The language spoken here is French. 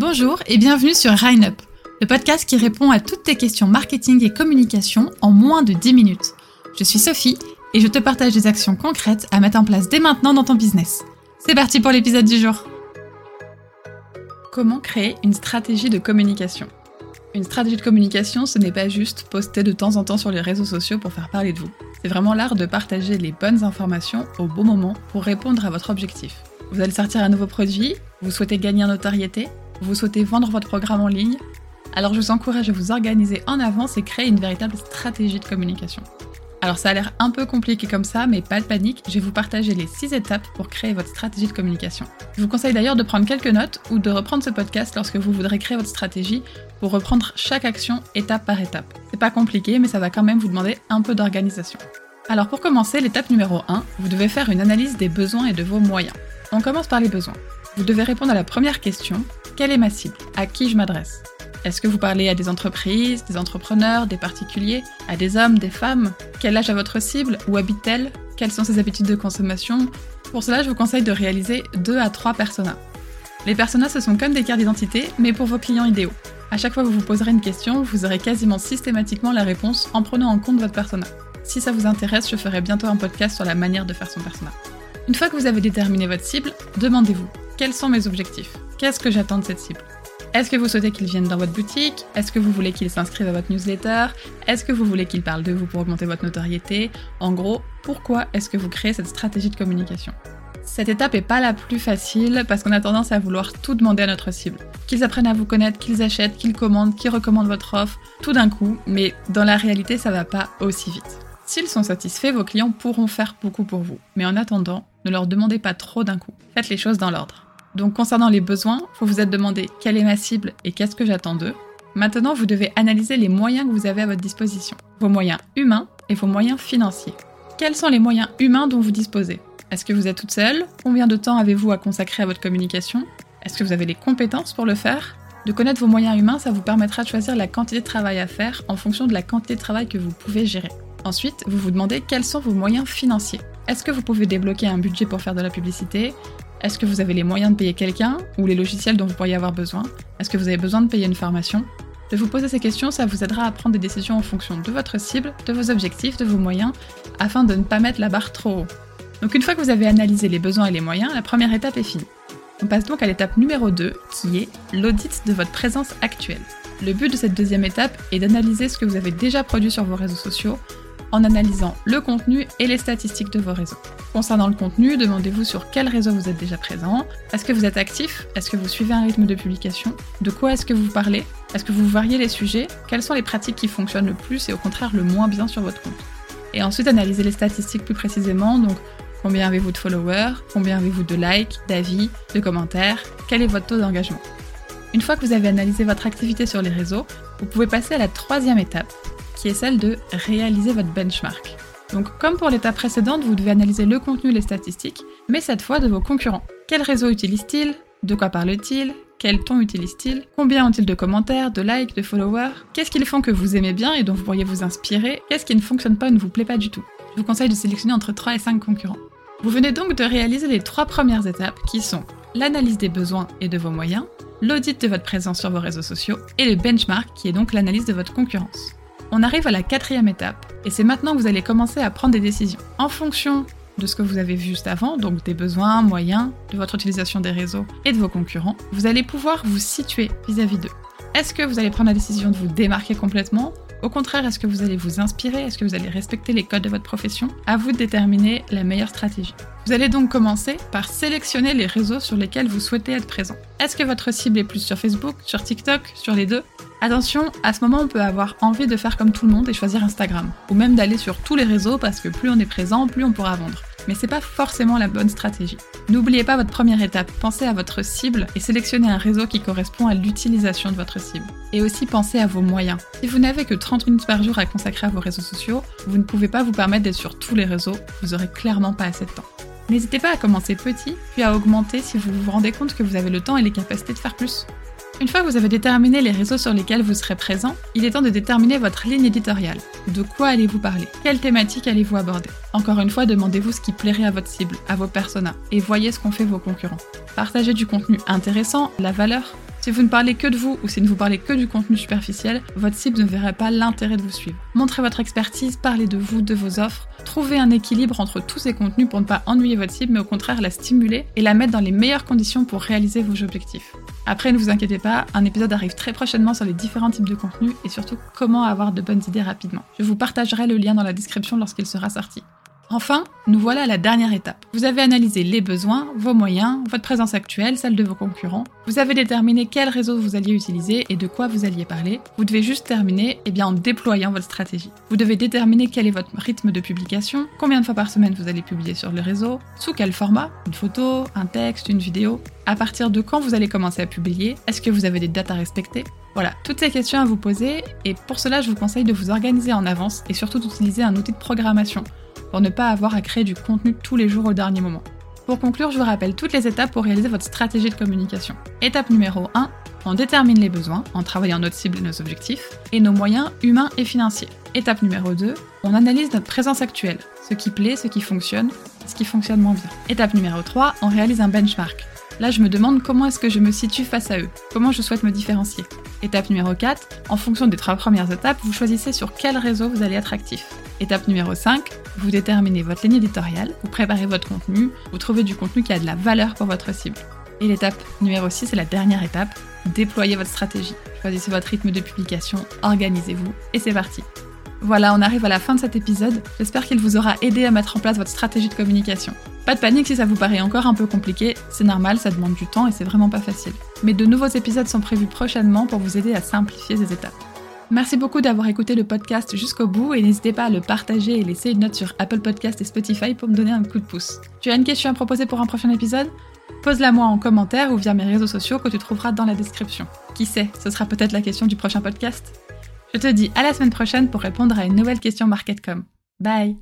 Bonjour et bienvenue sur Up, le podcast qui répond à toutes tes questions marketing et communication en moins de 10 minutes. Je suis Sophie et je te partage des actions concrètes à mettre en place dès maintenant dans ton business. C'est parti pour l'épisode du jour. Comment créer une stratégie de communication? Une stratégie de communication, ce n'est pas juste poster de temps en temps sur les réseaux sociaux pour faire parler de vous. C'est vraiment l'art de partager les bonnes informations au bon moment pour répondre à votre objectif. Vous allez sortir un nouveau produit, vous souhaitez gagner en notoriété, vous souhaitez vendre votre programme en ligne, alors je vous encourage à vous organiser en avance et créer une véritable stratégie de communication. Alors ça a l'air un peu compliqué comme ça, mais pas de panique, je vais vous partager les 6 étapes pour créer votre stratégie de communication. Je vous conseille d'ailleurs de prendre quelques notes ou de reprendre ce podcast lorsque vous voudrez créer votre stratégie pour reprendre chaque action étape par étape. C'est pas compliqué, mais ça va quand même vous demander un peu d'organisation. Alors pour commencer, l'étape numéro 1, vous devez faire une analyse des besoins et de vos moyens. On commence par les besoins. Vous devez répondre à la première question, quelle est ma cible? À qui je m'adresse? Est-ce que vous parlez à des entreprises, des entrepreneurs, des particuliers, à des hommes, des femmes? Quel âge a votre cible? Où habite-t-elle Quelles sont ses habitudes de consommation? Pour cela, je vous conseille de réaliser 2 à 3 personas. Les personas, ce sont comme des cartes d'identité, mais pour vos clients idéaux. À chaque fois que vous vous poserez une question, vous aurez quasiment systématiquement la réponse en prenant en compte votre persona. Si ça vous intéresse, je ferai bientôt un podcast sur la manière de faire son persona. Une fois que vous avez déterminé votre cible, demandez-vous quels sont mes objectifs? Qu'est-ce que j'attends de cette cible? Est-ce que vous souhaitez qu'il vienne dans votre boutique? Est-ce que vous voulez qu'il s'inscrive à votre newsletter? Est-ce que vous voulez qu'il parle de vous pour augmenter votre notoriété? En gros, pourquoi est-ce que vous créez cette stratégie de communication? Cette étape est pas la plus facile parce qu'on a tendance à vouloir tout demander à notre cible. Qu'ils apprennent à vous connaître, qu'ils achètent, qu'ils commandent, qu'ils recommandent votre offre, tout d'un coup, mais dans la réalité, ça va pas aussi vite. S'ils sont satisfaits, vos clients pourront faire beaucoup pour vous. Mais en attendant, ne leur demandez pas trop d'un coup. Faites les choses dans l'ordre. Donc concernant les besoins, vous vous êtes demandé quelle est ma cible et qu'est-ce que j'attends d'eux. Maintenant, vous devez analyser les moyens que vous avez à votre disposition. Vos moyens humains et vos moyens financiers. Quels sont les moyens humains dont vous disposez? Est-ce que vous êtes toute seule? Combien de temps avez-vous à consacrer à votre communication? Est-ce que vous avez les compétences pour le faire? De connaître vos moyens humains, ça vous permettra de choisir la quantité de travail à faire en fonction de la quantité de travail que vous pouvez gérer. Ensuite, vous vous demandez quels sont vos moyens financiers. Est-ce que vous pouvez débloquer un budget pour faire de la publicité? Est-ce que vous avez les moyens de payer quelqu'un ou les logiciels dont vous pourriez avoir besoin? Est-ce que vous avez besoin de payer une formation? De vous poser ces questions, ça vous aidera à prendre des décisions en fonction de votre cible, de vos objectifs, de vos moyens, afin de ne pas mettre la barre trop haut. Donc une fois que vous avez analysé les besoins et les moyens, la première étape est finie. On passe donc à l'étape numéro 2, qui est l'audit de votre présence actuelle. Le but de cette deuxième étape est d'analyser ce que vous avez déjà produit sur vos réseaux sociaux en analysant le contenu et les statistiques de vos réseaux. Concernant le contenu, demandez-vous sur quel réseau vous êtes déjà présent. Est-ce que vous êtes actif? Est-ce que vous suivez un rythme de publication? De quoi est-ce que vous parlez? Est-ce que vous variez les sujets? Quelles sont les pratiques qui fonctionnent le plus et au contraire le moins bien sur votre compte? Et ensuite, analysez les statistiques plus précisément. Donc, combien avez-vous de followers? Combien avez-vous de likes, d'avis, de commentaires? Quel est votre taux d'engagement? Une fois que vous avez analysé votre activité sur les réseaux, vous pouvez passer à la troisième étape, qui est celle de réaliser votre benchmark. Donc comme pour l'étape précédente, vous devez analyser le contenu et les statistiques, mais cette fois de vos concurrents. Quel réseau utilisent-ils De quoi parlent-ils Quel ton utilisent-ils Combien ont-ils de commentaires, de likes, de followers? Qu'est-ce qu'ils font que vous aimez bien et dont vous pourriez vous inspirer? Qu'est-ce qui ne fonctionne pas ou ne vous plaît pas du tout? Je vous conseille de sélectionner entre 3 et 5 concurrents. Vous venez donc de réaliser les trois premières étapes qui sont l'analyse des besoins et de vos moyens, l'audit de votre présence sur vos réseaux sociaux et le benchmark qui est donc l'analyse de votre concurrence. On arrive à la quatrième étape, et c'est maintenant que vous allez commencer à prendre des décisions. En fonction de ce que vous avez vu juste avant, donc des besoins, moyens, de votre utilisation des réseaux et de vos concurrents, vous allez pouvoir vous situer vis-à-vis d'eux. Est-ce que vous allez prendre la décision de vous démarquer complètement? Au contraire, est-ce que vous allez vous inspirer? Est-ce que vous allez respecter les codes de votre profession? À vous de déterminer la meilleure stratégie. Vous allez donc commencer par sélectionner les réseaux sur lesquels vous souhaitez être présent. Est-ce que votre cible est plus sur Facebook, sur TikTok, sur les deux? Attention, à ce moment on peut avoir envie de faire comme tout le monde et choisir Instagram, ou même d'aller sur tous les réseaux parce que plus on est présent, plus on pourra vendre. Mais c'est pas forcément la bonne stratégie. N'oubliez pas votre première étape, pensez à votre cible et sélectionnez un réseau qui correspond à l'utilisation de votre cible. Et aussi pensez à vos moyens. Si vous n'avez que 30 minutes par jour à consacrer à vos réseaux sociaux, vous ne pouvez pas vous permettre d'être sur tous les réseaux, vous aurez clairement pas assez de temps. N'hésitez pas à commencer petit, puis à augmenter si vous vous rendez compte que vous avez le temps et les capacités de faire plus. Une fois que vous avez déterminé les réseaux sur lesquels vous serez présent, il est temps de déterminer votre ligne éditoriale. De quoi allez-vous parler? Quelle thématique allez-vous aborder? Encore une fois, demandez-vous ce qui plairait à votre cible, à vos personas, et voyez ce qu'ont fait vos concurrents. Partagez du contenu intéressant, la valeur. Si vous ne parlez que de vous ou si ne vous parlez que du contenu superficiel, votre cible ne verrait pas l'intérêt de vous suivre. Montrez votre expertise, parlez de vous, de vos offres, trouvez un équilibre entre tous ces contenus pour ne pas ennuyer votre cible, mais au contraire la stimuler et la mettre dans les meilleures conditions pour réaliser vos objectifs. Après, ne vous inquiétez pas, un épisode arrive très prochainement sur les différents types de contenus et surtout comment avoir de bonnes idées rapidement. Je vous partagerai le lien dans la description lorsqu'il sera sorti. Enfin, nous voilà à la dernière étape. Vous avez analysé les besoins, vos moyens, votre présence actuelle, celle de vos concurrents. Vous avez déterminé quel réseau vous alliez utiliser et de quoi vous alliez parler. Vous devez juste terminer eh bien, en déployant votre stratégie. Vous devez déterminer quel est votre rythme de publication, combien de fois par semaine vous allez publier sur le réseau, sous quel format, une photo, un texte, une vidéo, à partir de quand vous allez commencer à publier, est-ce que vous avez des dates à respecter? Voilà, toutes ces questions à vous poser, et pour cela je vous conseille de vous organiser en avance et surtout d'utiliser un outil de programmation pour ne pas avoir à créer du contenu tous les jours au dernier moment. Pour conclure, je vous rappelle toutes les étapes pour réaliser votre stratégie de communication. Étape numéro 1, on détermine les besoins en travaillant notre cible et nos objectifs, et nos moyens humains et financiers. Étape numéro 2, on analyse notre présence actuelle, ce qui plaît, ce qui fonctionne, ce qui fonctionne moins bien. Étape numéro 3, on réalise un benchmark. Là, je me demande comment est-ce que je me situe face à eux, comment je souhaite me différencier. Étape numéro 4, en fonction des trois premières étapes, vous choisissez sur quel réseau vous allez être actif. Étape numéro 5, vous déterminez votre ligne éditoriale, vous préparez votre contenu, vous trouvez du contenu qui a de la valeur pour votre cible. Et l'étape numéro 6, c'est la dernière étape, déployez votre stratégie. Choisissez votre rythme de publication, organisez-vous, et c'est parti. Voilà, on arrive à la fin de cet épisode. J'espère qu'il vous aura aidé à mettre en place votre stratégie de communication. Pas de panique si ça vous paraît encore un peu compliqué, c'est normal, ça demande du temps et c'est vraiment pas facile. Mais de nouveaux épisodes sont prévus prochainement pour vous aider à simplifier ces étapes. Merci beaucoup d'avoir écouté le podcast jusqu'au bout et n'hésitez pas à le partager et laisser une note sur Apple Podcast et Spotify pour me donner un coup de pouce. Tu as une question à proposer pour un prochain épisode? Pose-la moi en commentaire ou via mes réseaux sociaux que tu trouveras dans la description. Qui sait, ce sera peut-être la question du prochain podcast? Je te dis à la semaine prochaine pour répondre à une nouvelle question MarketCom. Bye